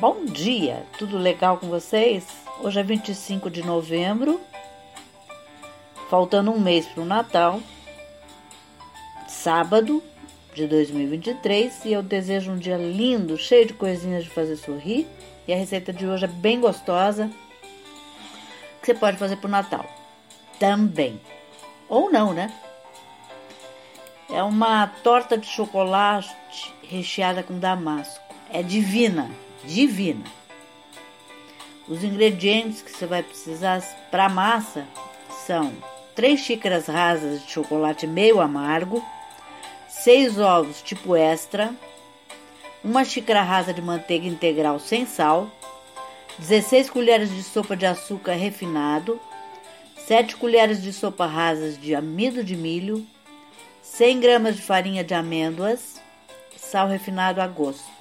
Bom dia, tudo legal com vocês? Hoje é 25 de novembro, faltando um mês para o Natal, sábado de 2023, e eu desejo um dia lindo, cheio de coisinhas de fazer sorrir. E a receita de hoje é bem gostosa, que você pode fazer para o Natal também. Ou não, né? É uma torta de chocolate recheada com damasco. É divina divina. Os ingredientes que você vai precisar para a massa são 3 xícaras rasas de chocolate meio amargo, 6 ovos tipo extra, uma xícara rasa de manteiga integral sem sal, 16 colheres de sopa de açúcar refinado, 7 colheres de sopa rasas de amido de milho, 100 gramas de farinha de amêndoas, sal refinado a gosto.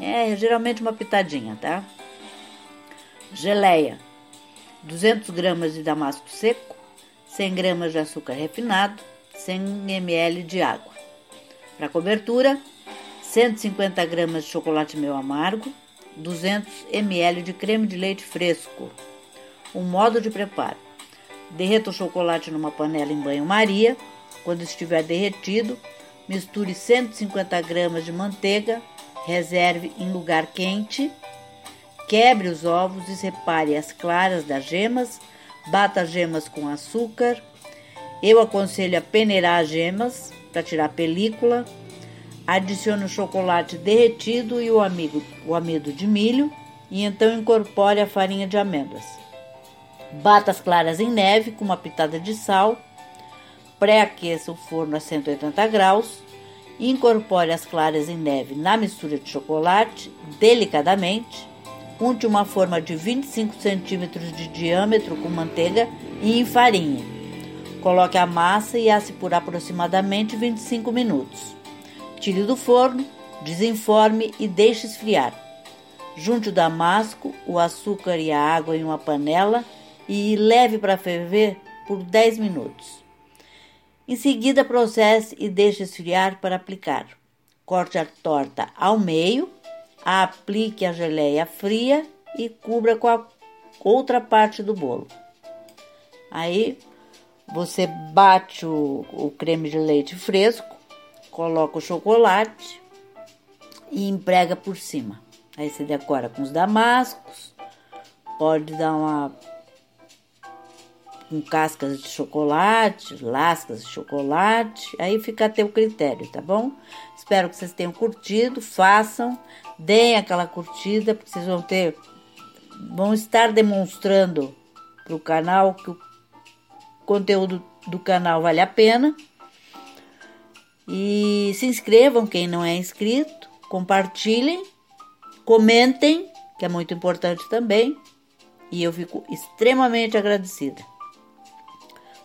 É geralmente uma pitadinha, tá? Geleia: 200 gramas de damasco seco, 100 gramas de açúcar refinado, 100 ml de água. Para cobertura, 150 gramas de chocolate meio amargo, 200 ml de creme de leite fresco. Um modo de preparo: derreta o chocolate numa panela em banho-maria. Quando estiver derretido, misture 150 gramas de manteiga Reserve em lugar quente. Quebre os ovos e separe as claras das gemas. Bata as gemas com açúcar. Eu aconselho a peneirar as gemas para tirar a película. Adicione o chocolate derretido e o, amigo, o amido de milho e então incorpore a farinha de amêndoas. Bata as claras em neve com uma pitada de sal. Pré-aqueça o forno a 180 graus Incorpore as claras em neve na mistura de chocolate delicadamente. Unte uma forma de 25 centímetros de diâmetro com manteiga e enfarinhe. Coloque a massa e asse por aproximadamente 25 minutos. Tire do forno, desenforme e deixe esfriar. Junte o damasco, o açúcar e a água em uma panela e leve para ferver por 10 minutos. Em seguida, processe e deixe esfriar para aplicar. Corte a torta ao meio, aplique a geleia fria e cubra com a outra parte do bolo. Aí você bate o, o creme de leite fresco, coloca o chocolate e emprega por cima. Aí você decora com os damascos, pode dar uma com cascas de chocolate, lascas de chocolate, aí fica a teu critério, tá bom? Espero que vocês tenham curtido, façam, deem aquela curtida, porque vocês vão ter, vão estar demonstrando para o canal que o conteúdo do canal vale a pena. E se inscrevam quem não é inscrito, compartilhem, comentem, que é muito importante também. E eu fico extremamente agradecida.